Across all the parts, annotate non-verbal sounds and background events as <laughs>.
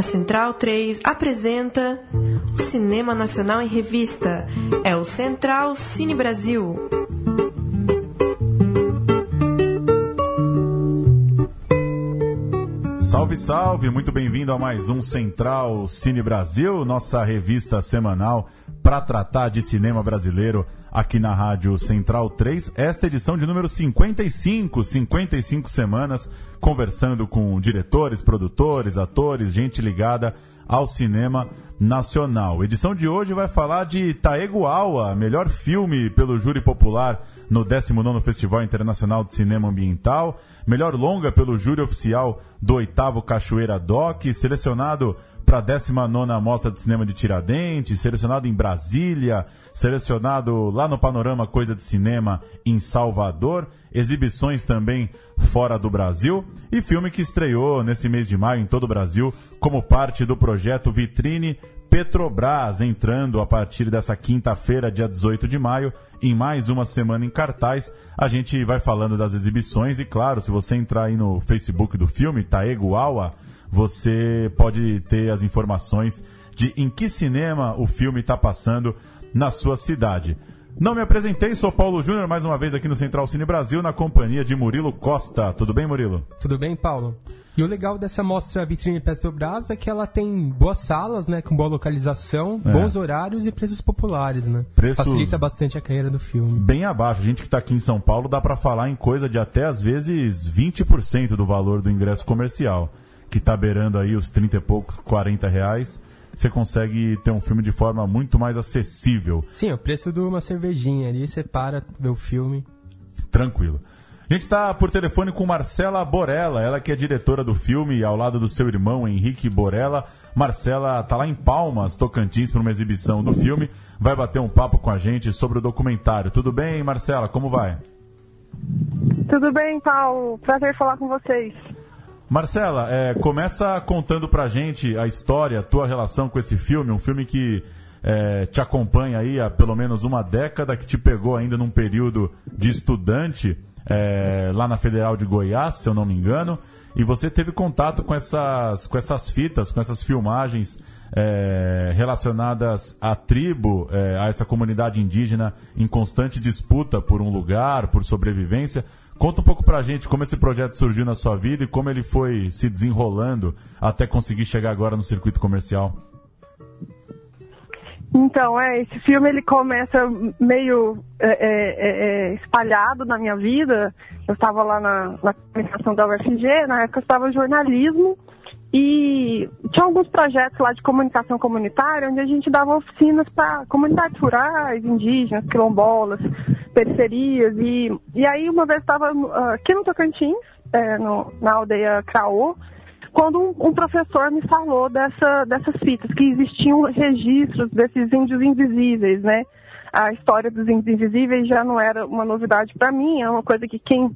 A Central 3 apresenta o Cinema Nacional em Revista. É o Central Cine Brasil. Salve, salve! Muito bem-vindo a mais um Central Cine Brasil, nossa revista semanal para tratar de cinema brasileiro aqui na Rádio Central 3. Esta edição de número 55, 55 semanas, conversando com diretores, produtores, atores, gente ligada ao cinema nacional. Edição de hoje vai falar de Taeguawa, melhor filme pelo júri popular no 19º Festival Internacional de Cinema Ambiental, melhor longa pelo júri oficial do 8 Cachoeira Doc, selecionado para a 19 Mostra de Cinema de Tiradentes, selecionado em Brasília, selecionado lá no Panorama Coisa de Cinema em Salvador, exibições também fora do Brasil e filme que estreou nesse mês de maio em todo o Brasil como parte do projeto Vitrine Petrobras, entrando a partir dessa quinta-feira, dia 18 de maio, em mais uma semana em cartaz. A gente vai falando das exibições e, claro, se você entrar aí no Facebook do filme, Taego Awa, você pode ter as informações de em que cinema o filme está passando na sua cidade. Não me apresentei, sou Paulo Júnior, mais uma vez aqui no Central Cine Brasil, na companhia de Murilo Costa. Tudo bem, Murilo? Tudo bem, Paulo. E o legal dessa mostra Vitrine Petrobras é que ela tem boas salas, né, com boa localização, é. bons horários e preços populares, né? Preços Facilita bastante a carreira do filme. Bem abaixo. A gente que está aqui em São Paulo dá para falar em coisa de até às vezes 20% do valor do ingresso comercial, que está beirando aí os 30 e poucos, 40 reais você consegue ter um filme de forma muito mais acessível. Sim, o preço de uma cervejinha ali, você para, vê o filme. Tranquilo. A gente está por telefone com Marcela Borella, ela que é diretora do filme, ao lado do seu irmão Henrique Borella. Marcela está lá em Palmas, Tocantins, para uma exibição do filme. Vai bater um papo com a gente sobre o documentário. Tudo bem, Marcela? Como vai? Tudo bem, Paulo. Prazer falar com vocês. Marcela, é, começa contando pra gente a história, a tua relação com esse filme, um filme que é, te acompanha aí há pelo menos uma década, que te pegou ainda num período de estudante é, lá na Federal de Goiás, se eu não me engano, e você teve contato com essas, com essas fitas, com essas filmagens é, relacionadas à tribo, é, a essa comunidade indígena em constante disputa por um lugar, por sobrevivência. Conta um pouco pra gente como esse projeto surgiu na sua vida e como ele foi se desenrolando até conseguir chegar agora no circuito comercial. Então, é, esse filme ele começa meio é, é, é, é espalhado na minha vida. Eu estava lá na, na comunicação da UFG, na época eu estava jornalismo, e tinha alguns projetos lá de comunicação comunitária, onde a gente dava oficinas para comunidades rurais, indígenas, quilombolas, periferias. E, e aí, uma vez estava uh, aqui no Tocantins, é, no, na aldeia Craô, quando um, um, professor me falou dessa, dessas fitas, que existiam registros desses índios invisíveis, né? A história dos índios invisíveis já não era uma novidade para mim, é uma coisa que quem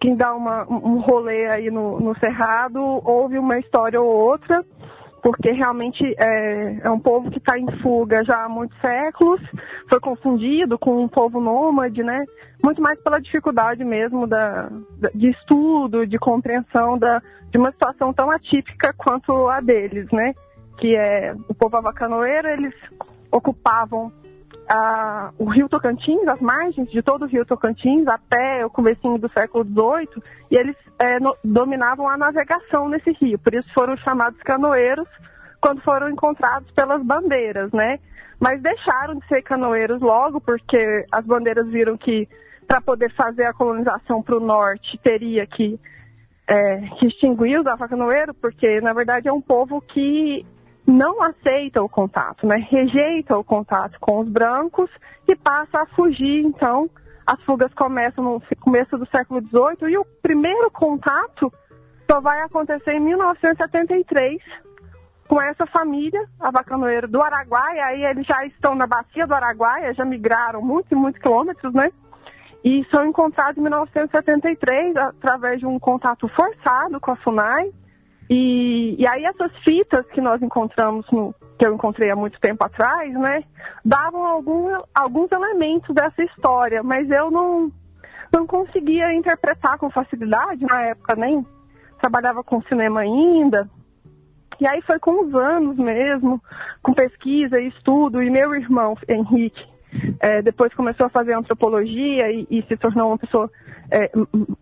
quem dá uma, um rolê aí no, no Cerrado ouve uma história ou outra, porque realmente é, é um povo que está em fuga já há muitos séculos, foi confundido com um povo nômade, né? Muito mais pela dificuldade mesmo da, de estudo, de compreensão da, de uma situação tão atípica quanto a deles, né? Que é o povo avacanoeiro, eles ocupavam a, o rio Tocantins, as margens de todo o rio Tocantins, até o comecinho do século XVIII, e eles é, no, dominavam a navegação nesse rio. Por isso foram chamados canoeiros quando foram encontrados pelas bandeiras, né? Mas deixaram de ser canoeiros logo, porque as bandeiras viram que para poder fazer a colonização para o norte teria que, é, que extinguir os avacanoeiros, porque na verdade é um povo que não aceita o contato, né? rejeita o contato com os brancos e passa a fugir. Então, as fugas começam no começo do século XVIII e o primeiro contato só vai acontecer em 1973 com essa família, a Bacanoeiro do Araguaia. Aí eles já estão na bacia do Araguaia, já migraram muitos e muitos quilômetros, né? E são encontrados em 1973 através de um contato forçado com a FUNAI e, e aí essas fitas que nós encontramos, no, que eu encontrei há muito tempo atrás, né, davam algum, alguns elementos dessa história, mas eu não, não conseguia interpretar com facilidade na época, nem trabalhava com cinema ainda. E aí foi com os anos mesmo, com pesquisa e estudo, e meu irmão, Henrique, é, depois começou a fazer antropologia e, e se tornou uma pessoa é,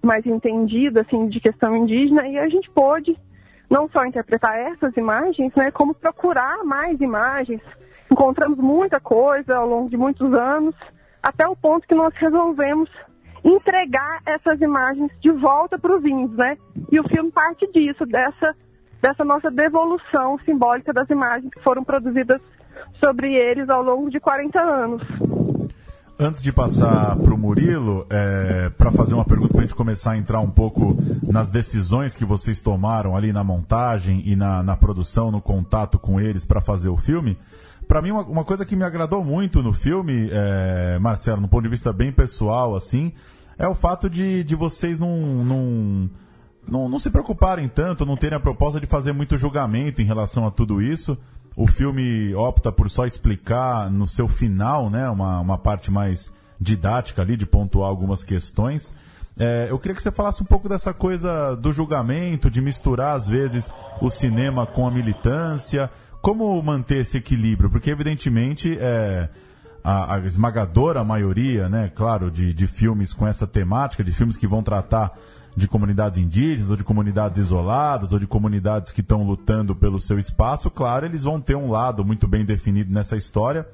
mais entendida assim, de questão indígena, e a gente pôde não só interpretar essas imagens, né, como procurar mais imagens. Encontramos muita coisa ao longo de muitos anos, até o ponto que nós resolvemos entregar essas imagens de volta para os índios, né? E o filme parte disso, dessa, dessa nossa devolução simbólica das imagens que foram produzidas sobre eles ao longo de 40 anos. Antes de passar para o Murilo, é, para fazer uma pergunta para a gente começar a entrar um pouco nas decisões que vocês tomaram ali na montagem e na, na produção, no contato com eles para fazer o filme, para mim uma, uma, coisa que me agradou muito no filme, é, Marcelo, no ponto de vista bem pessoal, assim, é o fato de, de vocês não, não, não, não se preocuparem tanto, não terem a proposta de fazer muito julgamento em relação a tudo isso o filme opta por só explicar no seu final, né, uma, uma parte mais didática ali, de pontuar algumas questões. É, eu queria que você falasse um pouco dessa coisa do julgamento, de misturar às vezes o cinema com a militância. Como manter esse equilíbrio? Porque, evidentemente, é, a, a, esmagadora maioria, né, claro, de, de filmes com essa temática, de filmes que vão tratar de comunidades indígenas, ou de comunidades isoladas, ou de comunidades que estão lutando pelo seu espaço, claro, eles vão ter um lado muito bem definido nessa história.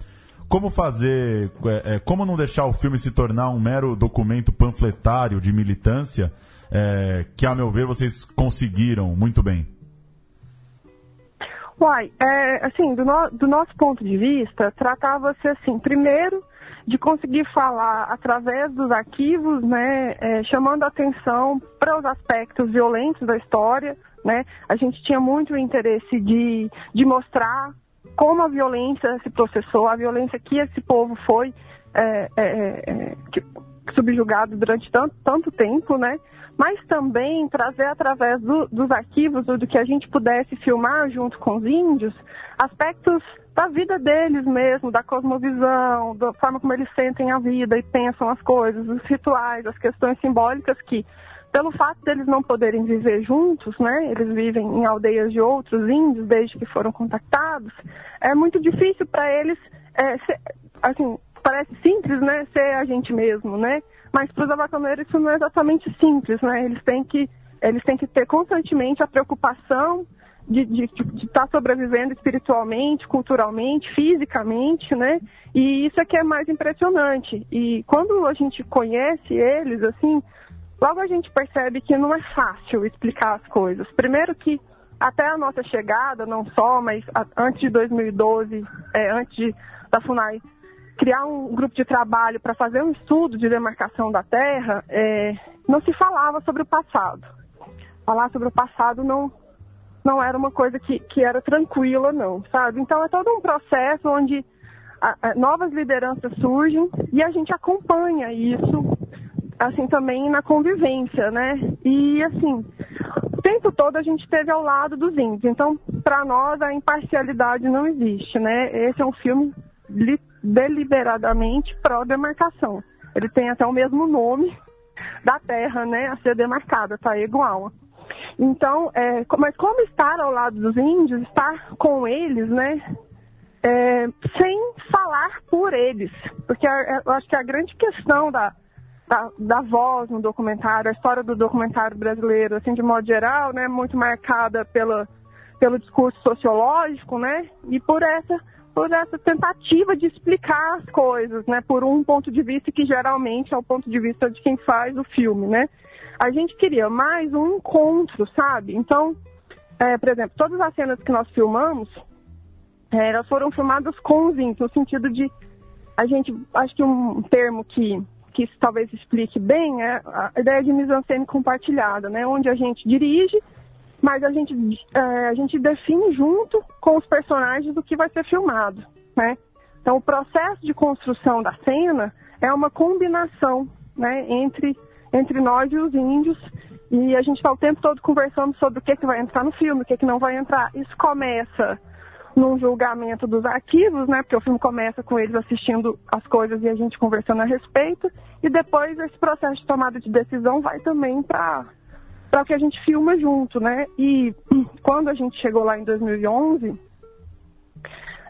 Como fazer, é, é, como não deixar o filme se tornar um mero documento panfletário de militância, é, que, a meu ver, vocês conseguiram muito bem? Uai, é, assim, do, no, do nosso ponto de vista, tratava-se assim, primeiro de conseguir falar através dos arquivos, né, é, chamando atenção para os aspectos violentos da história, né? A gente tinha muito interesse de, de mostrar como a violência se processou, a violência que esse povo foi é, é, é que, subjugado durante tanto, tanto tempo, né? Mas também trazer através do, dos arquivos, do que a gente pudesse filmar junto com os índios, aspectos da vida deles mesmo, da cosmovisão, da forma como eles sentem a vida e pensam as coisas, os rituais, as questões simbólicas que, pelo fato deles não poderem viver juntos, né, eles vivem em aldeias de outros índios desde que foram contactados, é muito difícil para eles, é, ser, assim, parece simples, né, ser a gente mesmo, né, mas para os abacaneiros isso não é exatamente simples, né, eles têm que, eles têm que ter constantemente a preocupação de, de, de estar tá sobrevivendo espiritualmente, culturalmente, fisicamente, né? E isso é que é mais impressionante. E quando a gente conhece eles, assim, logo a gente percebe que não é fácil explicar as coisas. Primeiro que até a nossa chegada, não só, mas antes de 2012, é, antes de, da FUNAI criar um grupo de trabalho para fazer um estudo de demarcação da terra, é, não se falava sobre o passado. Falar sobre o passado não, não era uma coisa que, que era tranquila, não, sabe? Então é todo um processo onde a, a, novas lideranças surgem e a gente acompanha isso, assim, também na convivência, né? E, assim, o tempo todo a gente esteve ao lado dos índios. Então, para nós, a imparcialidade não existe, né? Esse é um filme deliberadamente pró-demarcação. Ele tem até o mesmo nome da terra, né, a ser demarcada, tá igual. Então, é, mas como estar ao lado dos índios, estar com eles, né? É, sem falar por eles. Porque eu acho que a grande questão da, da, da, voz no documentário, a história do documentário brasileiro, assim, de modo geral, né, muito marcada pela, pelo discurso sociológico, né, e por essa, por essa tentativa de explicar as coisas, né, por um ponto de vista que geralmente é o ponto de vista de quem faz o filme, né a gente queria mais um encontro, sabe? Então, é, por exemplo, todas as cenas que nós filmamos, é, elas foram filmadas com os índios, no sentido de a gente, acho que um termo que, que talvez explique bem é a ideia de mise-en-scène compartilhada, né? Onde a gente dirige, mas a gente, é, a gente define junto com os personagens o que vai ser filmado, né? Então, o processo de construção da cena é uma combinação, né, entre entre nós e os índios. E a gente está o tempo todo conversando sobre o que, que vai entrar no filme, o que, que não vai entrar. Isso começa num julgamento dos arquivos, né? Porque o filme começa com eles assistindo as coisas e a gente conversando a respeito. E depois esse processo de tomada de decisão vai também para o que a gente filma junto, né? E <clears throat> quando a gente chegou lá em 2011,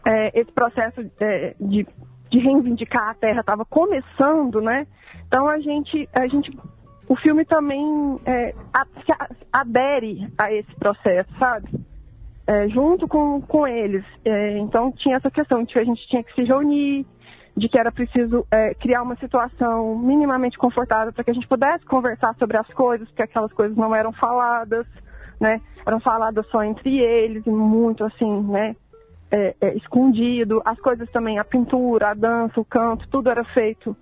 é, esse processo é, de, de reivindicar a terra estava começando, né? Então a gente, a gente o filme também é, adere a esse processo, sabe? É, junto com, com eles. É, então tinha essa questão de que a gente tinha que se reunir, de que era preciso é, criar uma situação minimamente confortável para que a gente pudesse conversar sobre as coisas, porque aquelas coisas não eram faladas, né? Eram faladas só entre eles, e muito assim, né? É, é, escondido. As coisas também, a pintura, a dança, o canto, tudo era feito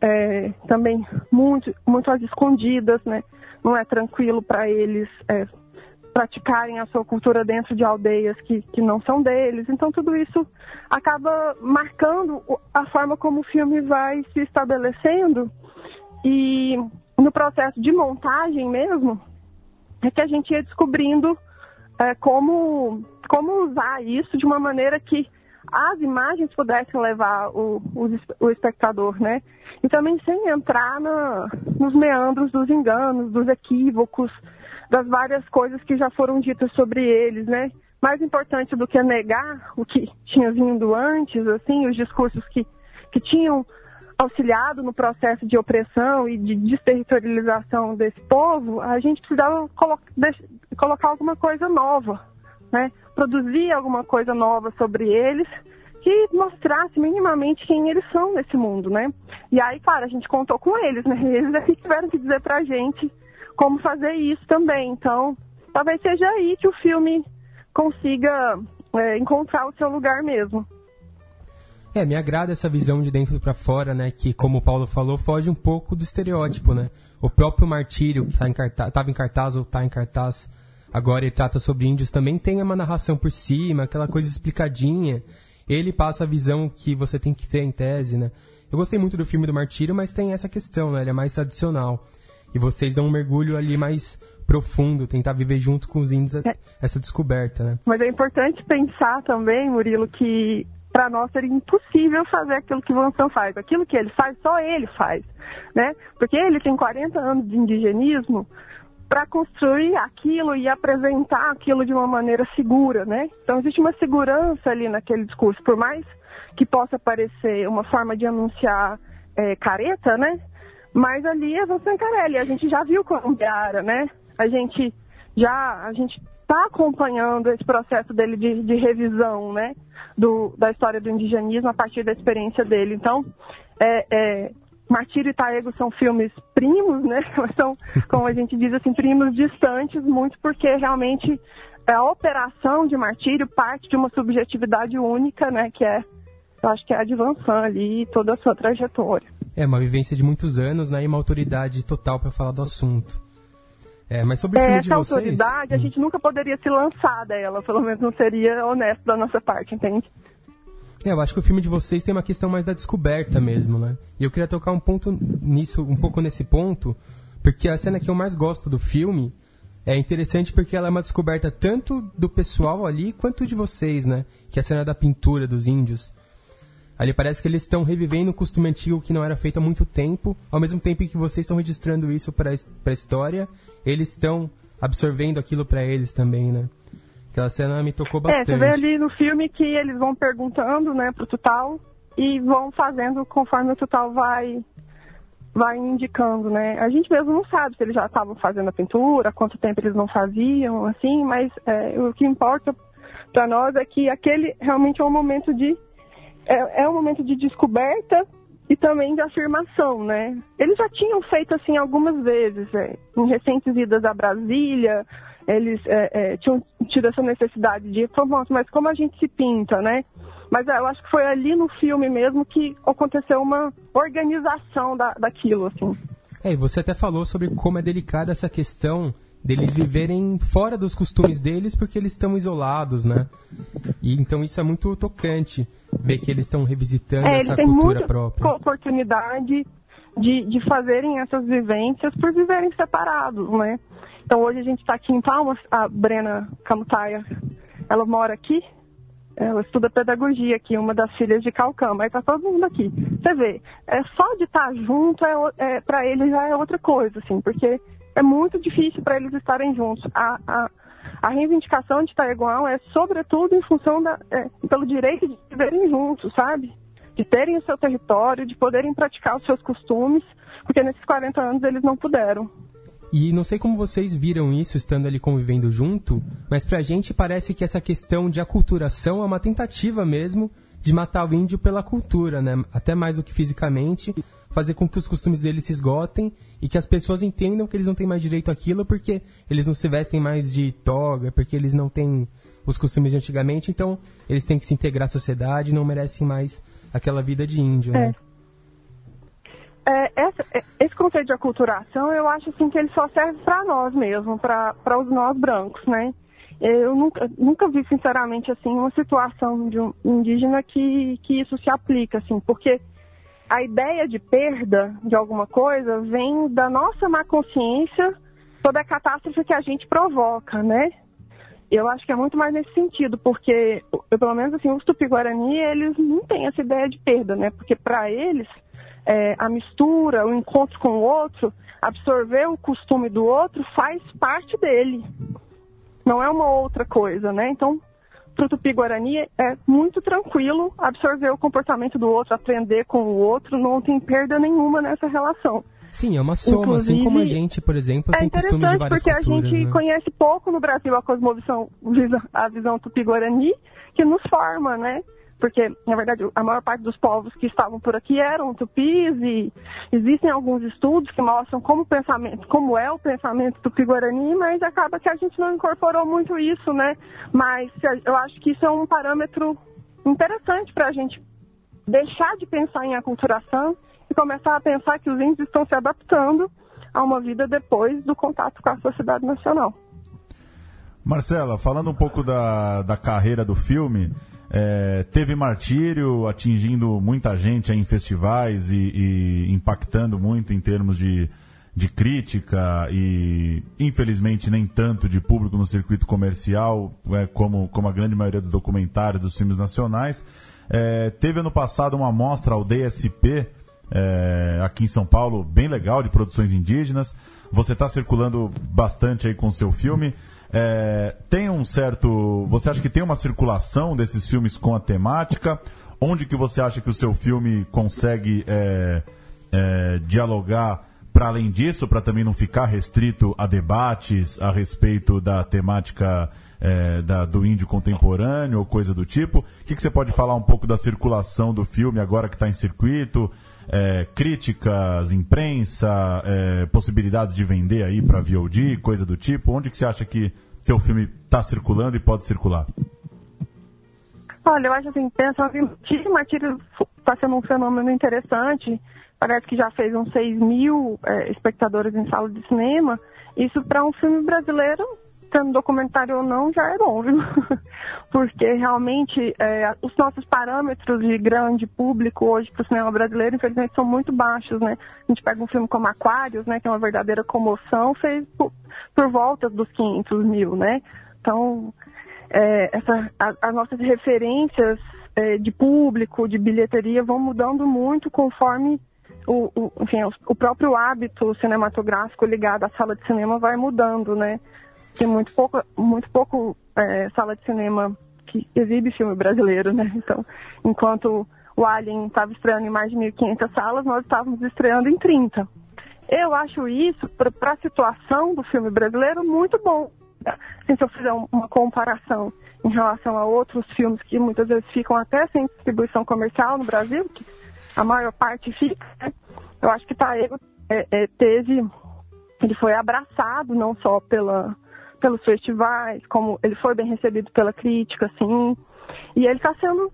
é, também muito, muito às escondidas, né? Não é tranquilo para eles é, praticarem a sua cultura dentro de aldeias que, que não são deles. Então, tudo isso acaba marcando a forma como o filme vai se estabelecendo. E no processo de montagem mesmo, é que a gente ia descobrindo é, como, como usar isso de uma maneira que as imagens pudessem levar o, o, o espectador, né? E também sem entrar na, nos meandros dos enganos, dos equívocos, das várias coisas que já foram ditas sobre eles, né? Mais importante do que negar o que tinha vindo antes, assim, os discursos que, que tinham auxiliado no processo de opressão e de desterritorialização desse povo, a gente precisava colo colocar alguma coisa nova, né? Produzir alguma coisa nova sobre eles que mostrasse minimamente quem eles são nesse mundo, né? E aí, claro, a gente contou com eles, né? Eles que tiveram que dizer pra gente como fazer isso também. Então, talvez seja aí que o filme consiga é, encontrar o seu lugar mesmo. É, me agrada essa visão de dentro para fora, né? Que, como o Paulo falou, foge um pouco do estereótipo, né? O próprio Martírio, que tá em cartaz, estava em cartaz ou está em cartaz agora e trata sobre índios, também tem uma narração por cima, aquela coisa explicadinha. Ele passa a visão que você tem que ter em tese, né? Eu gostei muito do filme do Martírio, mas tem essa questão, né? Ele é mais tradicional. E vocês dão um mergulho ali mais profundo, tentar viver junto com os índios é. essa descoberta, né? Mas é importante pensar também, Murilo, que para nós seria impossível fazer aquilo que o Vansan faz. Aquilo que ele faz, só ele faz, né? Porque ele tem 40 anos de indigenismo para construir aquilo e apresentar aquilo de uma maneira segura, né? Então existe uma segurança ali naquele discurso, por mais que possa parecer uma forma de anunciar é, careta, né? Mas ali é você Carelli, a gente já viu Colombiara, né? A gente já a gente está acompanhando esse processo dele de, de revisão, né? Do, da história do indigenismo a partir da experiência dele. Então, é, é, Martírio e Taego são filmes primos, né? <laughs> São, como a gente diz assim, primos distantes, muito porque realmente a operação de Martírio parte de uma subjetividade única, né? Que é, eu acho que é a de Van San ali, toda a sua trajetória. É, uma vivência de muitos anos, né? E uma autoridade total para falar do assunto. É, mas sobre o filme Essa de vocês... autoridade, hum. a gente nunca poderia se lançar dela, pelo menos não seria honesto da nossa parte, entende? É, eu acho que o filme de vocês tem uma questão mais da descoberta mesmo, né? E eu queria tocar um ponto nisso, um pouco nesse ponto, porque a cena que eu mais gosto do filme é interessante porque ela é uma descoberta tanto do pessoal ali quanto de vocês, né? Que é a cena da pintura dos índios. Ali parece que eles estão revivendo um costume antigo que não era feito há muito tempo, ao mesmo tempo que vocês estão registrando isso para a história, eles estão absorvendo aquilo para eles também, né? Aquela cena me tocou bastante. É, você vê ali no filme que eles vão perguntando, né, pro Tutal e vão fazendo conforme o Tutal vai vai indicando, né? A gente mesmo não sabe se eles já estavam fazendo a pintura, quanto tempo eles não faziam, assim, mas é, o que importa para nós é que aquele realmente é um momento de é, é um momento de descoberta e também de afirmação, né? Eles já tinham feito assim algumas vezes, é, em recentes idas a Brasília, eles é, é, tinham tido essa necessidade de, mas como a gente se pinta, né? Mas é, eu acho que foi ali no filme mesmo que aconteceu uma organização da, daquilo, assim. É, e você até falou sobre como é delicada essa questão deles viverem fora dos costumes deles porque eles estão isolados, né? E então isso é muito tocante ver que eles estão revisitando é, essa cultura própria. oportunidade de, de fazerem essas vivências por viverem separados, né? Então hoje a gente está aqui em Palmas, a Brena Camutaia, ela mora aqui, ela estuda pedagogia aqui, uma das filhas de Calcã, mas tá todo mundo aqui. Você vê, é só de estar junto é, é para eles já é outra coisa, assim, porque é muito difícil para eles estarem juntos. A, a, a, reivindicação de estar igual é sobretudo em função da, é, pelo direito de viverem juntos, sabe? De terem o seu território, de poderem praticar os seus costumes, porque nesses 40 anos eles não puderam. E não sei como vocês viram isso estando ali convivendo junto, mas pra gente parece que essa questão de aculturação é uma tentativa mesmo de matar o índio pela cultura, né? Até mais do que fisicamente, fazer com que os costumes deles se esgotem e que as pessoas entendam que eles não têm mais direito àquilo porque eles não se vestem mais de toga, porque eles não têm os costumes de antigamente, então eles têm que se integrar à sociedade não merecem mais aquela vida de índio, né? É. É, essa, é, esse conceito de aculturação, eu acho assim que ele só serve para nós mesmo, para os nós brancos, né? Eu nunca, nunca vi, sinceramente, assim, uma situação de um indígena que, que isso se aplica, assim, porque a ideia de perda de alguma coisa vem da nossa má consciência sobre a catástrofe que a gente provoca, né? Eu acho que é muito mais nesse sentido, porque, eu, pelo menos assim, os tupi-guarani, eles não têm essa ideia de perda, né? Porque para eles é, a mistura, o encontro com o outro, absorver o costume do outro faz parte dele. Não é uma outra coisa, né? Então, para o Tupi-Guarani é muito tranquilo absorver o comportamento do outro, aprender com o outro, não tem perda nenhuma nessa relação. Sim, é uma soma, Inclusive, assim como a gente, por exemplo, tem costumes de várias porque culturas. a gente né? conhece pouco no Brasil a cosmovisão, <laughs> a visão tupi-guarani, que nos forma, né? Porque, na verdade, a maior parte dos povos que estavam por aqui eram tupis e existem alguns estudos que mostram como, pensamento, como é o pensamento tupi-guarani, mas acaba que a gente não incorporou muito isso, né? Mas eu acho que isso é um parâmetro interessante para a gente deixar de pensar em aculturação e começar a pensar que os índios estão se adaptando a uma vida depois do contato com a sociedade nacional. Marcela, falando um pouco da, da carreira do filme, é, teve martírio atingindo muita gente em festivais e, e, impactando muito em termos de, de crítica e, infelizmente, nem tanto de público no circuito comercial, é, como, como a grande maioria dos documentários dos filmes nacionais. É, teve ano passado uma mostra ao DSP, é, aqui em São Paulo, bem legal, de produções indígenas. Você está circulando bastante aí com o seu filme. É, tem um certo. Você acha que tem uma circulação desses filmes com a temática? Onde que você acha que o seu filme consegue é, é, dialogar para além disso, para também não ficar restrito a debates a respeito da temática é, da, do índio contemporâneo ou coisa do tipo? O que, que você pode falar um pouco da circulação do filme agora que está em circuito? É, críticas, imprensa, é, possibilidades de vender aí para VOD, coisa do tipo? Onde que você acha que teu filme está circulando e pode circular? Olha, eu acho assim, pensando em Martírio, está sendo um fenômeno interessante. Parece que já fez uns 6 mil é, espectadores em sala de cinema. Isso para um filme brasileiro sendo documentário ou não, já é bom, viu? <laughs> Porque realmente é, os nossos parâmetros de grande público hoje para o cinema brasileiro, infelizmente, são muito baixos, né? A gente pega um filme como Aquários, né, que é uma verdadeira comoção, fez por, por volta dos 500 mil, né? Então, é, essa, a, as nossas referências é, de público, de bilheteria, vão mudando muito conforme o, o, enfim, o, o próprio hábito cinematográfico ligado à sala de cinema vai mudando, né? Tem muito pouco, muito pouco é, sala de cinema que exibe filme brasileiro, né? Então, enquanto o Alien estava estreando em mais de 1.500 salas, nós estávamos estreando em 30. Eu acho isso, para a situação do filme brasileiro, muito bom. Se eu fizer uma comparação em relação a outros filmes que muitas vezes ficam até sem distribuição comercial no Brasil, que a maior parte fica, né? eu acho que Taego é, é, teve, ele foi abraçado não só pela pelos festivais, como ele foi bem recebido pela crítica, assim, e ele está sendo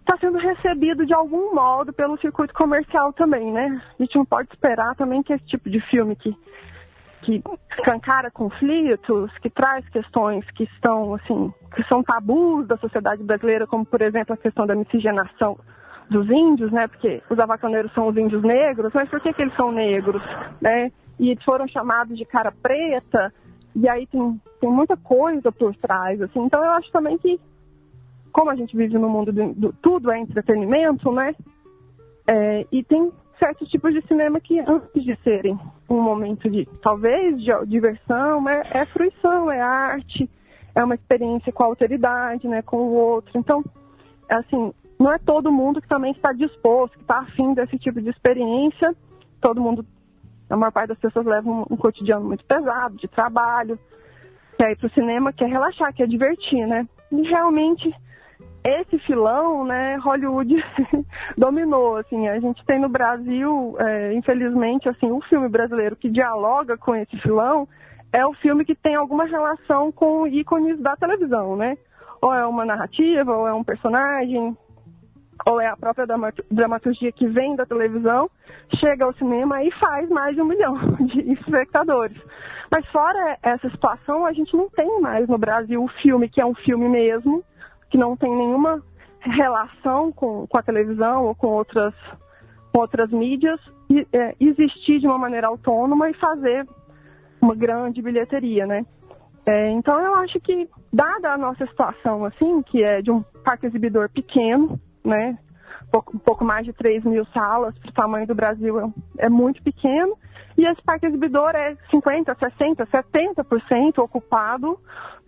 está sendo recebido de algum modo pelo circuito comercial também, né? A gente não pode esperar também que esse tipo de filme que que escancara conflitos, que traz questões que estão assim, que são tabus da sociedade brasileira, como por exemplo a questão da miscigenação dos índios, né? Porque os avacaneiros são os índios negros, mas por que, que eles são negros, né? E foram chamados de cara preta, e aí tem, tem muita coisa por trás, assim. Então eu acho também que como a gente vive no mundo do, do tudo é entretenimento, né? É, e tem certos tipos de cinema que antes de serem um momento de talvez de diversão, é, é fruição, é arte, é uma experiência com a autoridade, né, com o outro. Então, assim, não é todo mundo que também está disposto, que está afim desse tipo de experiência. Todo mundo, a maior parte das pessoas leva um, um cotidiano muito pesado, de trabalho, quer ir para o cinema, quer relaxar, quer divertir, né? E realmente esse filão, né, Hollywood <laughs> dominou, assim, a gente tem no Brasil, é, infelizmente, assim, o filme brasileiro que dialoga com esse filão é o filme que tem alguma relação com ícones da televisão, né? Ou é uma narrativa, ou é um personagem, ou é a própria dramaturgia que vem da televisão, chega ao cinema e faz mais de um milhão <laughs> de espectadores. Mas fora essa situação, a gente não tem mais no Brasil o filme que é um filme mesmo, que não tem nenhuma relação com, com a televisão ou com outras, com outras mídias, e, é, existir de uma maneira autônoma e fazer uma grande bilheteria, né? É, então eu acho que, dada a nossa situação, assim, que é de um parque exibidor pequeno, né? Pouco, um pouco mais de 3 mil salas, para o tamanho do Brasil é, é muito pequeno, e esse parque exibidor é 50%, 60%, 70% ocupado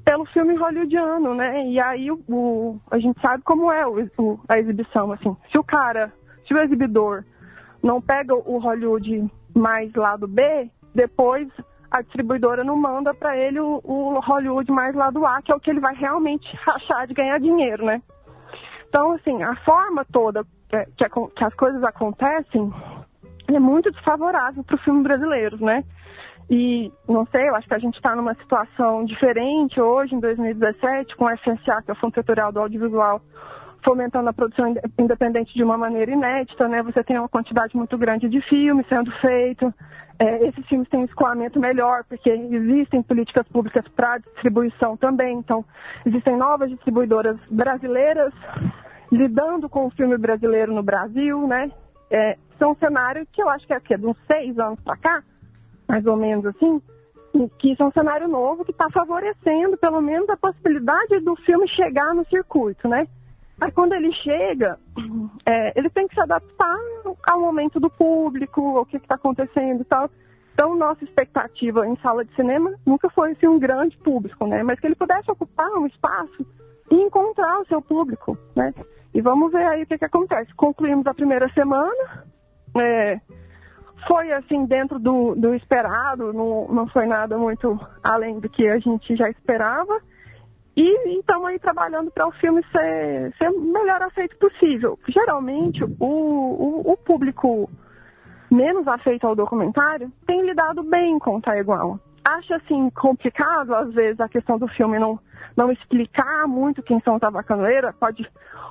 pelo filme hollywoodiano, né? E aí o, o a gente sabe como é o, o, a exibição, assim. Se o cara, se o exibidor não pega o Hollywood mais lado B, depois a distribuidora não manda para ele o, o, Hollywood mais lado A, que é o que ele vai realmente <laughs> achar de ganhar dinheiro, né? Então, assim, a forma toda que, que, as coisas acontecem é muito desfavorável para o filme brasileiro, né? E não sei, eu acho que a gente está numa situação diferente hoje, em 2017, com o FSA, que é o Fundo Setorial do Audiovisual, fomentando a produção independente de uma maneira inédita, né? Você tem uma quantidade muito grande de filmes sendo feito. É, esses filmes têm um escoamento melhor, porque existem políticas públicas para distribuição também. Então, existem novas distribuidoras brasileiras lidando com o filme brasileiro no Brasil, né? É, são um cenário que eu acho que é, que de uns seis anos para cá, mais ou menos assim, que isso é um cenário novo que está favorecendo, pelo menos, a possibilidade do filme chegar no circuito, né? Aí quando ele chega, é, ele tem que se adaptar ao momento do público, ao que está acontecendo e tal. Então, nossa expectativa em sala de cinema nunca foi assim, um grande público, né? Mas que ele pudesse ocupar um espaço e encontrar o seu público, né? E vamos ver aí o que, que acontece. Concluímos a primeira semana, é, foi assim dentro do, do esperado, não, não foi nada muito além do que a gente já esperava. E estamos aí trabalhando para o filme ser, ser o melhor aceito possível. Geralmente, o, o, o, público menos afeito ao documentário tem lidado bem com Taiguão. Acha, assim, complicado, às vezes, a questão do filme não, não explicar muito quem são os avacanoeiros. Pode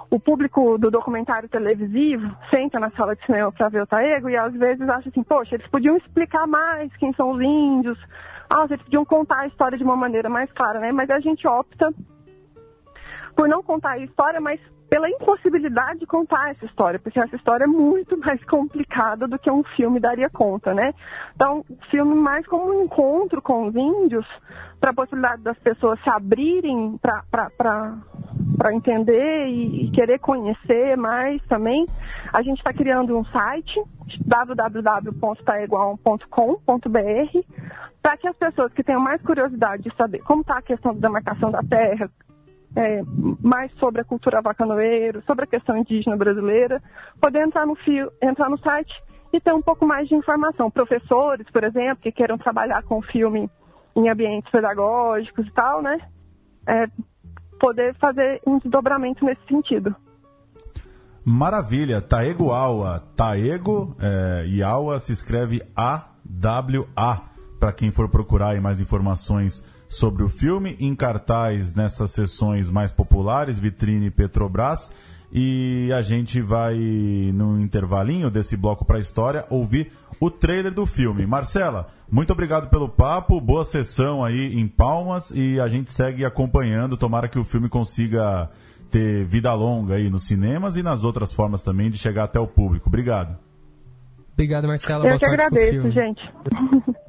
o público do documentário televisivo senta na sala de cinema para ver o Taego e às vezes acha assim, poxa, eles podiam explicar mais quem são os índios, ah, eles podiam contar a história de uma maneira mais clara, né? Mas a gente opta por não contar a história, mas pela impossibilidade de contar essa história, porque essa história é muito <laughs> mais complicada do que um filme daria conta, né? Então, filme mais como um encontro com os índios, para a possibilidade das pessoas se abrirem para entender e, e, querer conhecer mais também. A gente está criando um site, www.taegual.com.br, para que as pessoas que tenham mais curiosidade de saber como está a questão da demarcação da terra, é, mais sobre a cultura vacanoeiro, sobre a questão indígena brasileira, poder entrar no fio, entrar no site e ter um pouco mais de informação. Professores, por exemplo, que queiram trabalhar com filme em ambientes pedagógicos e tal, né? É, poder fazer um desdobramento nesse sentido. Maravilha, Taego Aua. Taego é, e Aua se escreve A-W-A, para quem for procurar mais informações sobre o filme, em cartaz nessas sessões mais populares, Vitrine Petrobras. E a gente vai, no intervalinho desse bloco para a história, ouvir o trailer do filme. Marcela, muito obrigado pelo papo, boa sessão aí em Palmas e a gente segue acompanhando. Tomara que o filme consiga ter vida longa aí nos cinemas e nas outras formas também de chegar até o público. Obrigado. Obrigado, Marcela. Eu boa que agradeço, gente. <laughs>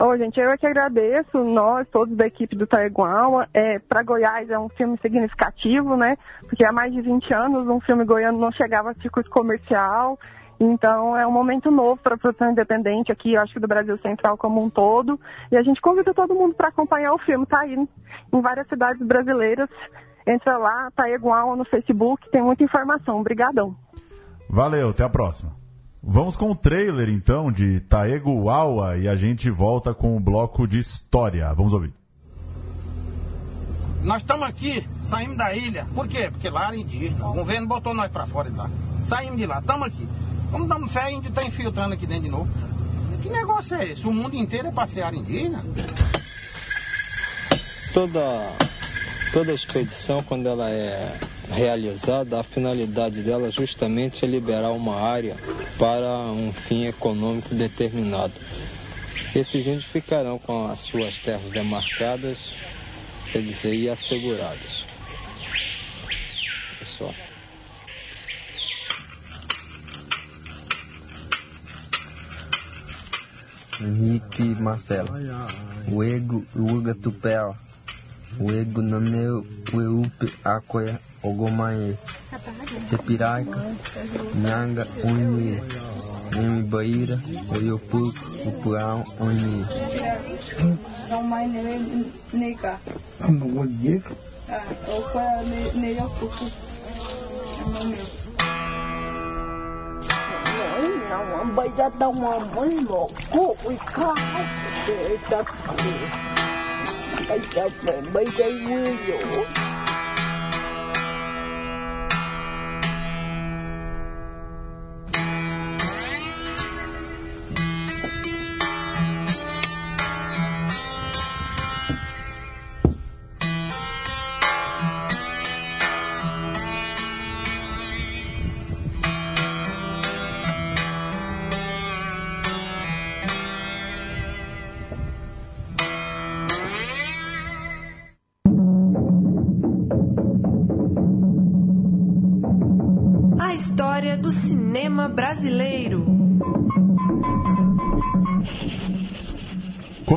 Ô, gente, eu é que agradeço, nós, todos da equipe do Taeguawa. É, para Goiás é um filme significativo, né? Porque há mais de 20 anos um filme goiano não chegava a circuito comercial. Então é um momento novo para a produção independente aqui, eu acho que do Brasil Central como um todo. E a gente convida todo mundo para acompanhar o filme, tá aí em várias cidades brasileiras. Entra lá, tá igual no Facebook, tem muita informação. Obrigadão. Valeu, até a próxima. Vamos com o trailer então de Taego Wawa e a gente volta com o bloco de história. Vamos ouvir. Nós estamos aqui, saímos da ilha. Por quê? Porque lá era indígena. O governo botou nós para fora de lá. Saímos de lá, estamos aqui. Vamos dar fé, a gente está infiltrando aqui dentro de novo. Que negócio é esse? O mundo inteiro é passear indígena? Toda, toda expedição, quando ela é realizada, a finalidade dela justamente é liberar uma área para um fim econômico determinado. Esses índios ficarão com as suas terras demarcadas, quer dizer, e asseguradas. Pessoal. Henrique Marcelo. Uego Uga Tupel. Uego Naneu Ueupe Acoia Ogomae. Tepiraca. Nhanga Unye. Nemi Baíra. Oiopuco. Upuão Unye. Não mais nega. Não vou dizer. Ah, eu fui nele ao pouco. Não meu. não bây ra đông mà mới một cô ui khó để i got my my voy de huevo.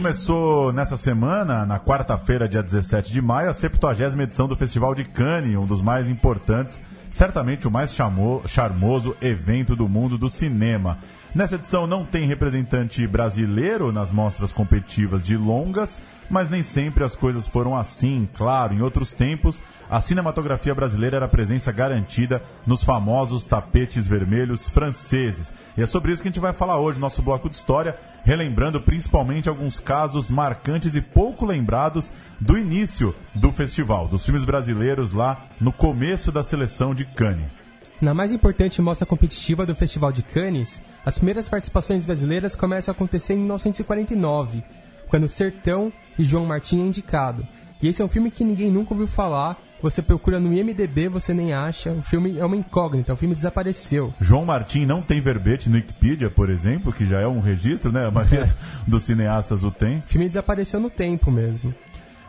Começou nessa semana, na quarta-feira, dia 17 de maio, a 70 edição do Festival de Cannes, um dos mais importantes, certamente o mais chamo- charmoso evento do mundo do cinema. Nessa edição não tem representante brasileiro nas mostras competitivas de longas, mas nem sempre as coisas foram assim. Claro, em outros tempos, a cinematografia brasileira era presença garantida nos famosos tapetes vermelhos franceses. E é sobre isso que a gente vai falar hoje, no nosso bloco de história, relembrando principalmente alguns casos marcantes e pouco lembrados do início do festival, dos filmes brasileiros lá no começo da seleção de Cannes. Na mais importante mostra competitiva do Festival de Cannes, as primeiras participações brasileiras começam a acontecer em 1949, quando Sertão e João Martim é indicado. E esse é um filme que ninguém nunca ouviu falar, você procura no IMDB, você nem acha, o filme é uma incógnita, o filme desapareceu. João Martim não tem verbete no Wikipedia, por exemplo, que já é um registro, né? A maioria <laughs> dos cineastas o tem. O filme desapareceu no tempo mesmo.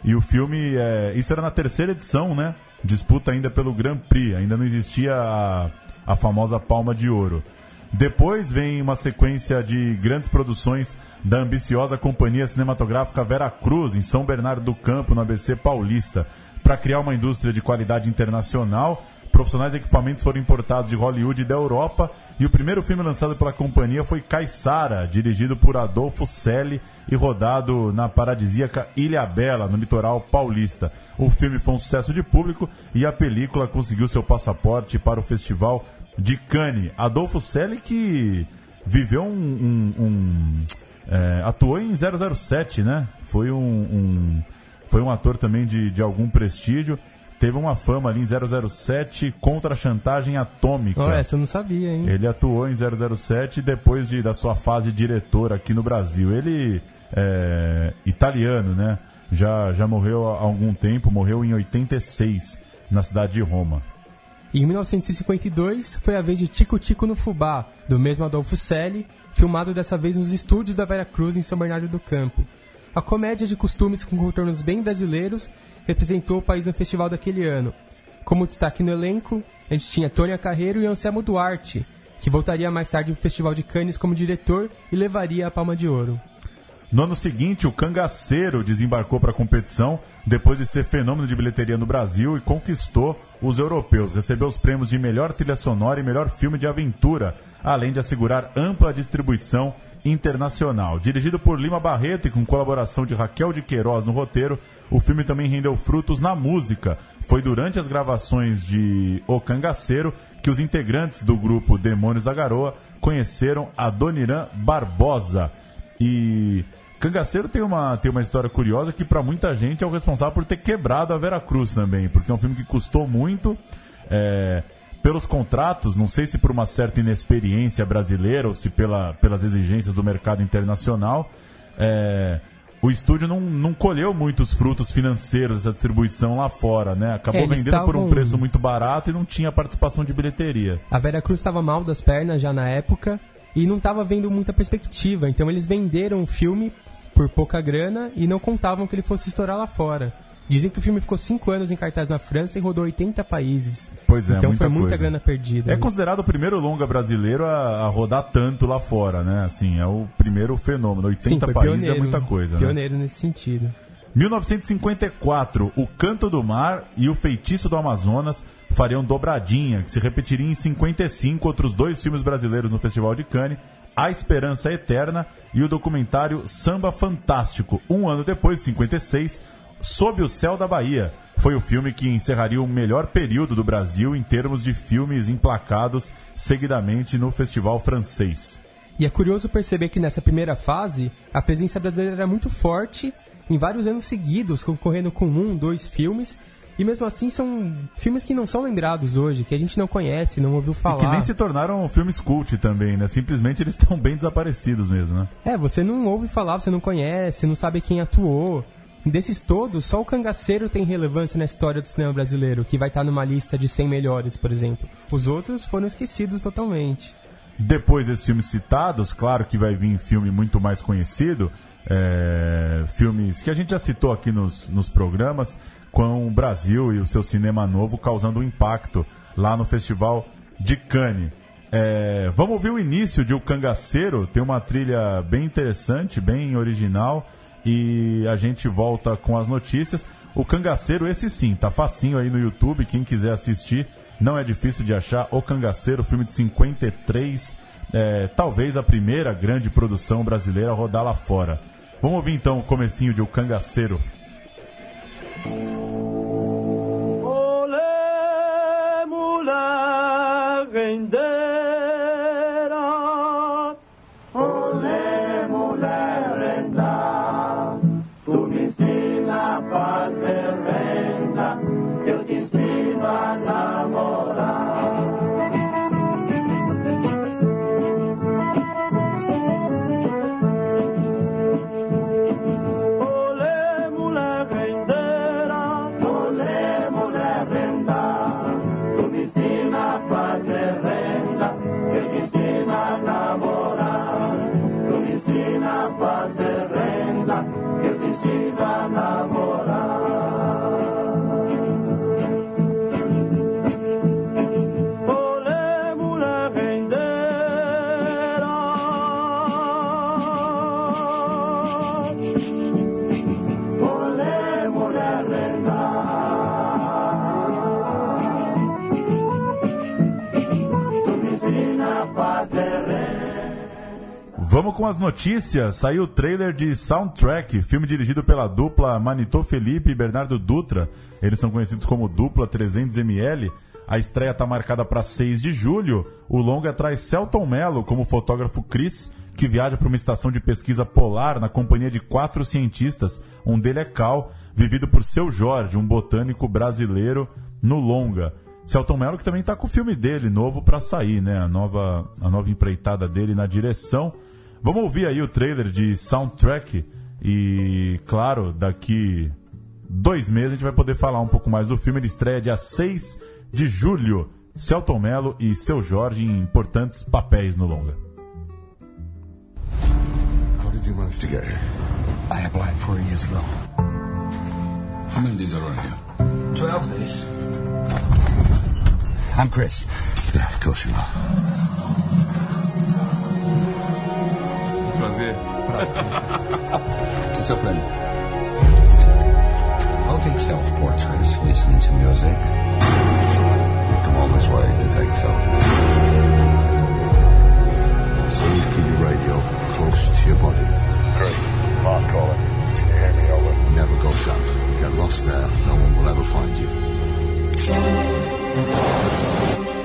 E o filme, é, isso era na terceira edição, né? Disputa ainda pelo Grand Prix, ainda não existia a, a famosa Palma de Ouro. Depois vem uma sequência de grandes produções da ambiciosa Companhia Cinematográfica Vera Cruz, em São Bernardo do Campo, no ABC Paulista. Para criar uma indústria de qualidade internacional, profissionais e equipamentos foram importados de Hollywood e da Europa, e o primeiro filme lançado pela companhia foi Caissara, dirigido por Adolfo Celli e rodado na paradisíaca Ilha Bela, no litoral paulista. O filme foi um sucesso de público e a película conseguiu seu passaporte para o Festival de Cannes. Adolfo Celli que viveu um... um- um, é, atuou em 007, né? Foi um... um- foi um ator também de, de algum prestígio. Teve uma fama ali em 007 contra a chantagem atômica. Oh, essa eu não sabia, hein? Ele atuou em 007 depois de, da sua fase diretor aqui no Brasil. Ele é italiano, né? Já, já morreu há algum tempo, morreu em 86, na cidade de Roma. Em 1952 foi a vez de Tico Tico no Fubá, do mesmo Adolfo Celli, filmado dessa vez nos estúdios da Vera Cruz em São Bernardo do Campo. A comédia de costumes com contornos bem brasileiros representou o país no festival daquele ano. Como destaque no elenco, a gente tinha Tônia Carreiro e Anselmo Duarte, que voltaria mais tarde para o Festival de Cannes como diretor e levaria a Palma de Ouro. No ano seguinte, o Cangaceiro desembarcou para a competição depois de ser fenômeno de bilheteria no Brasil e conquistou os europeus. Recebeu os prêmios de melhor trilha sonora e melhor filme de aventura, além de assegurar ampla distribuição internacional. Dirigido por Lima Barreto e com colaboração de Raquel de Queiroz no roteiro, o filme também rendeu frutos na música. Foi durante as gravações de O Cangaceiro que os integrantes do grupo Demônios da Garoa conheceram a Doniran Barbosa. E Cangaceiro tem uma, tem uma história curiosa que para muita gente é o responsável por ter quebrado a Vera Cruz também, porque é um filme que custou muito. É, pelos contratos, não sei se por uma certa inexperiência brasileira ou se pela, pelas exigências do mercado internacional, é, o estúdio não, não colheu muitos frutos financeiros dessa distribuição lá fora, né? Acabou É, vendendo por um estavam- preço muito barato e não tinha participação de bilheteria. A Vera Cruz estava mal das pernas já na época e não estava vendo muita perspectiva. Então eles venderam o filme por pouca grana e não contavam que ele fosse estourar lá fora. Dizem que o filme ficou cinco anos em cartaz na França e rodou 80 países. Pois é, então muita foi muita coisa. grana perdida. É considerado o primeiro longa brasileiro a, a rodar tanto lá fora, né? Assim, é o primeiro fenômeno. 80 Sim, foi países pioneiro, é muita coisa, né? Pioneiro nesse sentido. 1954, O Canto do Mar e O Feitiço do Amazonas fariam dobradinha, que se repetiria em 55 outros dois filmes brasileiros no Festival de Cannes, A Esperança Eterna e o documentário Samba Fantástico. Um ano depois, 56, Sob o Céu da Bahia. Foi o filme que encerraria o melhor período do Brasil em termos de filmes emplacados seguidamente no festival francês. E é curioso perceber que nessa primeira fase, a presença brasileira era muito forte, em vários anos seguidos, concorrendo com um, dois filmes. E mesmo assim são filmes que não são lembrados hoje, que a gente não conhece, não ouviu falar. E que nem se tornaram filmes cult também, né? Simplesmente eles estão bem desaparecidos mesmo, né? É, você não ouve falar, você não conhece, não sabe quem atuou. Desses todos, só o Cangaceiro tem relevância na história do cinema brasileiro, que vai estar numa lista de 100 melhores, por exemplo. Os outros foram esquecidos totalmente. Depois desses filmes citados, claro que vai vir filme muito mais conhecido, é, filmes que a gente já citou aqui nos, nos programas, com o Brasil e o seu cinema novo causando um impacto lá no Festival de Cannes. É, vamos ouvir o início de O Cangaceiro, tem uma trilha bem interessante, bem original, e a gente volta com as notícias. O Cangaceiro, esse sim, tá facinho aí no YouTube, quem quiser assistir, não é difícil de achar. O Cangaceiro, filme de 53, é, talvez a primeira grande produção brasileira a rodar lá fora. Vamos ouvir então o comecinho de O Cangaceiro. Olé, mulher Vamos com as notícias. Saiu o trailer de Soundtrack, filme dirigido pela dupla Manitô Felipe e Bernardo Dutra. Eles são conhecidos como Dupla 300ml. A estreia está marcada para 6 de julho. O longa traz Celton Mello como fotógrafo Chris, que viaja para uma estação de pesquisa polar na companhia de quatro cientistas. Um dele é Cal, vivido por seu Jorge, um botânico brasileiro no longa. Celton Mello que também está com o filme dele novo para sair, né? A nova, a nova empreitada dele na direção. Vamos ouvir aí o trailer de Soundtrack e, claro, daqui dois meses a gente vai poder falar um pouco mais do filme. Ele estreia dia 6 de julho. Celton Mello e seu Jorge em importantes papéis no longa. How did you manage to get here? I applied four years ago. How many days are on here? Twelve days. I'm Chris. Yeah, of course you are. <laughs> What's up, Len? I'll take self-portraits, listening to music. Come on this way to take selfies. So you keep your radio close to your body. Great. Mark calling. Can you hear me? Over. Never go south. Get lost there. No one will ever find you.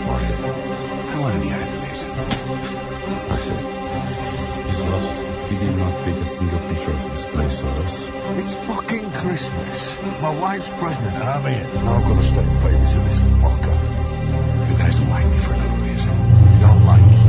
Right. I want to be isolated. Take a single picture of this place or us. It's fucking Christmas. My wife's pregnant and I'm here. And I'm gonna stay and babysit this fucker. You guys don't like me for no reason. You don't like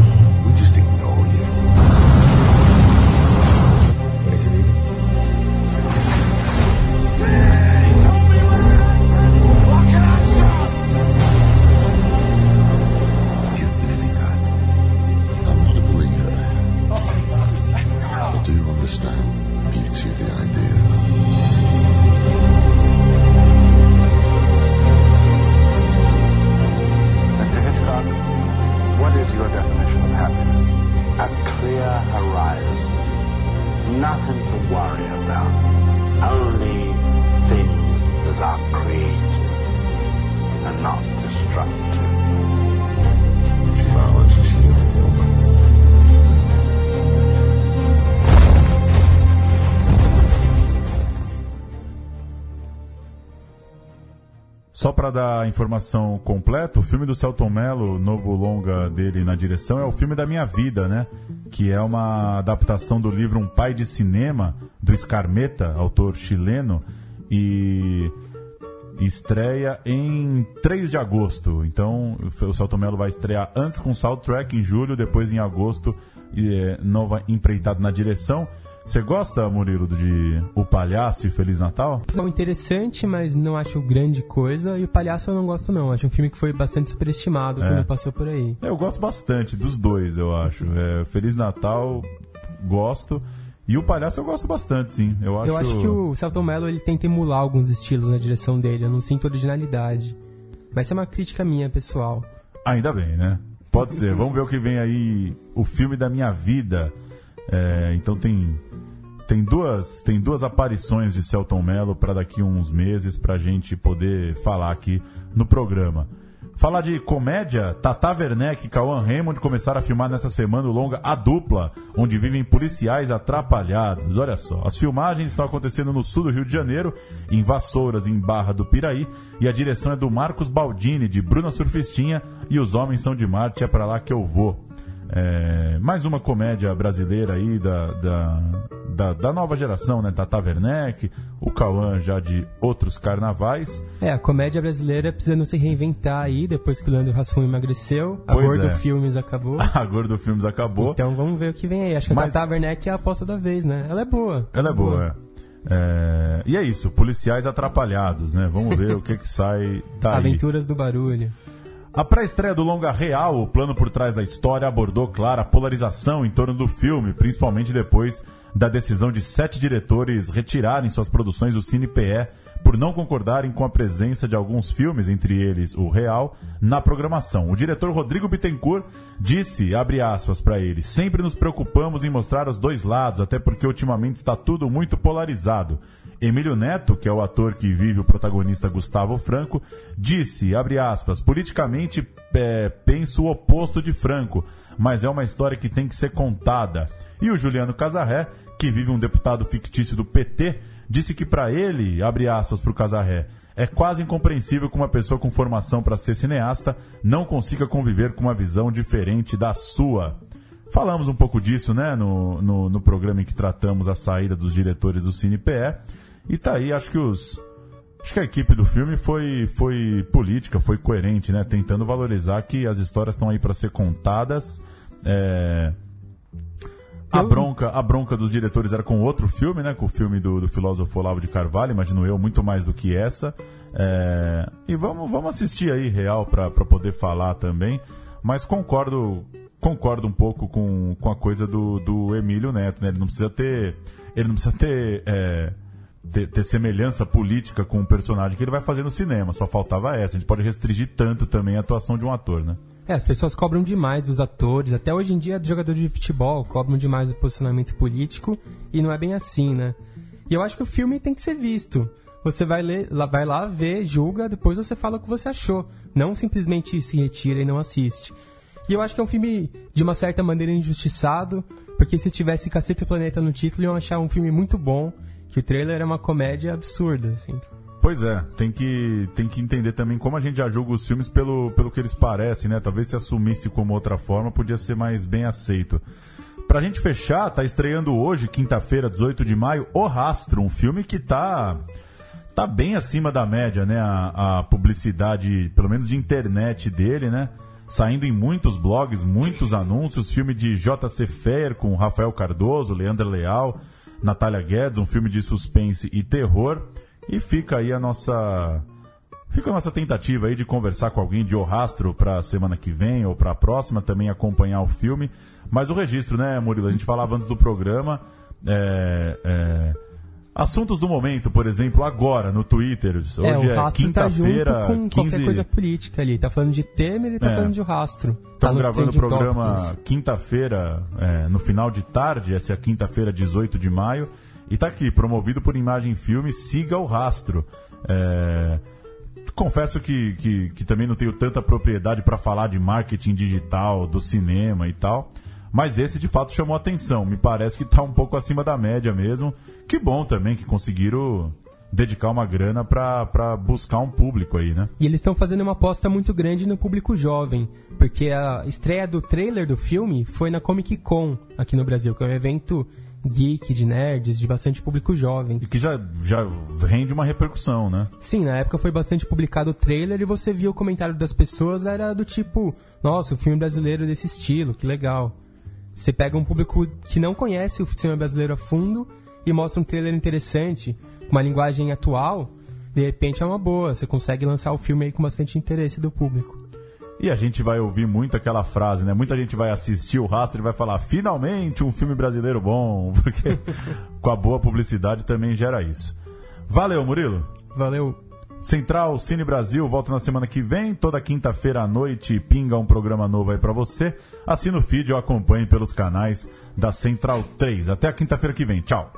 para dar a informação completa, o filme do Celton Mello, novo longa dele na direção, é o filme da minha vida, né? Que é uma adaptação do livro Um Pai de Cinema, do Scarmeta, autor chileno, e estreia em 3 de agosto. Então, o Celton Mello vai estrear antes com Soundtrack em julho, depois em agosto, e, é, nova empreitada na direção. Você gosta, Murilo, de O Palhaço e Feliz Natal? Não interessante, mas não acho grande coisa. E o Palhaço eu não gosto, não. Acho um filme que foi bastante superestimado É. quando passou por aí. Eu gosto bastante dos dois, eu acho. É, Feliz Natal, gosto. E o Palhaço eu gosto bastante, sim. Eu acho, Eu acho que o Celton Mello ele tenta emular alguns estilos na direção dele. Eu não sinto originalidade. Mas isso é uma crítica minha, pessoal. Ainda bem, né? Pode ser. Vamos ver o que vem aí. O filme da minha vida. É, então tem tem duas tem duas aparições de Celton Mello para daqui uns meses pra gente poder falar aqui no programa. Falar de comédia, Tata Werneck e Cauã Raymond começaram a filmar nessa semana o longa A Dupla, onde vivem policiais atrapalhados. Olha só, as filmagens estão acontecendo no sul do Rio de Janeiro, em Vassouras, em Barra do Piraí, e a direção é do Marcos Baldini, de Bruna Surfistinha, e Os Homens São de Marte, é pra lá que eu vou. É, mais uma comédia brasileira aí da, da, da, da nova geração, né? Tata Werneck, o Cauã já de outros carnavais. É, a comédia brasileira precisando se reinventar aí, depois que o Leandro Hassum emagreceu. A Pois Gordo é. Filmes acabou. <laughs> A Gordo Filmes acabou. Então vamos ver o que vem aí. Acho que Mas- a Tata Werneck é a aposta da vez, né? Ela é boa. Ela é boa, é. É, E é isso, policiais atrapalhados, né? Vamos ver o que que sai daí. Aventuras do Barulho. A pré-estreia do longa Real, o plano por trás da história, abordou, claro, a polarização em torno do filme, principalmente depois da decisão de sete diretores retirarem suas produções do Cine PE por não concordarem com a presença de alguns filmes, entre eles o Real, na programação. O diretor Rodrigo Bittencourt disse, abre aspas para ele, sempre nos preocupamos em mostrar os dois lados, até porque ultimamente está tudo muito polarizado. Emílio Neto, que é o ator que vive o protagonista Gustavo Franco, disse, abre aspas, politicamente é, penso o oposto de Franco, mas é uma história que tem que ser contada. E o Juliano Casarré, que vive um deputado fictício do PT, disse que para ele, abre aspas para o Casarré, é quase incompreensível que uma pessoa com formação para ser cineasta não consiga conviver com uma visão diferente da sua. Falamos um pouco disso, né, no, no, no programa em que tratamos a saída dos diretores do Cine PE. E tá aí, acho que os. Acho que a equipe do filme foi, foi política, foi coerente, né? Tentando valorizar que as histórias estão aí para ser contadas. É, A bronca, a bronca dos diretores era com outro filme, né? Com o filme do, do filósofo Olavo de Carvalho, imagino eu, muito mais do que essa. É, E vamos, vamos assistir aí, real, para poder falar também. Mas concordo concordo um pouco com, com a coisa do, do Emílio Neto, né? Ele não precisa ter. Ele não precisa ter. é, ter, ter semelhança política com o personagem que ele vai fazer no cinema. Só faltava essa. A gente pode restringir tanto também a atuação de um ator, né? É, as pessoas cobram demais dos atores. Até hoje em dia, dos jogadores de futebol cobram demais do posicionamento político. E não é bem assim, né? E eu acho que o filme tem que ser visto. Você vai, ler, vai lá, vê, julga, depois você fala o que você achou. Não simplesmente se retira e não assiste. E eu acho que é um filme, de uma certa maneira, injustiçado. Porque se tivesse Cacete Planeta no título, iam achar um filme muito bom. Que o trailer é uma comédia absurda, assim. Pois é, tem que, tem que entender também como a gente já julga os filmes pelo, pelo que eles parecem, né? Talvez se assumisse como outra forma, podia ser mais bem aceito. Pra gente fechar, tá estreando hoje, quinta-feira, 18 de maio, O Rastro, um filme que tá, tá bem acima da média, né? A, a publicidade, pelo menos de internet dele, né? Saindo em muitos blogs, muitos anúncios, filme de J.C. Fair com Rafael Cardoso, Leandro Leal, Natália Guedes, um filme de suspense e terror. E fica aí a nossa. Fica a nossa tentativa aí de conversar com alguém de O Rastro para semana que vem ou para a próxima, também acompanhar o filme. Mas o registro, né, Murilo? A gente falava antes do programa. É, é, assuntos do momento, por exemplo, agora no Twitter. Hoje é, o é rastro quinta-feira. tá junto com 15... qualquer coisa política ali. Tá falando de Temer e tá É. falando de rastro. Tá Estamos nos gravando o programa quinta-feira, é, no final de tarde, essa é a quinta-feira, 18 de maio. E tá aqui, promovido por Imagem Filme, siga o rastro. É, Confesso que, que, que também não tenho tanta propriedade para falar de marketing digital, do cinema e tal. Mas esse de fato chamou atenção. Me parece que tá um pouco acima da média mesmo. Que bom também que conseguiram dedicar uma grana para buscar um público aí, né? E eles estão fazendo uma aposta muito grande no público jovem, porque a estreia do trailer do filme foi na Comic Con aqui no Brasil, que é um evento geek, de nerds, de bastante público jovem. E que já, já rende uma repercussão, né? Sim, na época foi bastante publicado o trailer e você via o comentário das pessoas, era do tipo, nossa, o filme brasileiro desse estilo, que legal. Você pega um público que não conhece o cinema brasileiro a fundo e mostra um trailer interessante, com uma linguagem atual, de repente é uma boa, você consegue lançar o filme aí com bastante interesse do público. E a gente vai ouvir muito aquela frase, né? Muita gente vai assistir o rastro e vai falar, finalmente um filme brasileiro bom, <laughs> porque com a boa publicidade também gera isso. Valeu, Murilo. Valeu. Central Cine Brasil volta na semana que vem, toda quinta-feira à noite, pinga um programa novo aí pra você. Assina o feed ou acompanhe pelos canais da Central 3. Até a quinta-feira que vem. Tchau.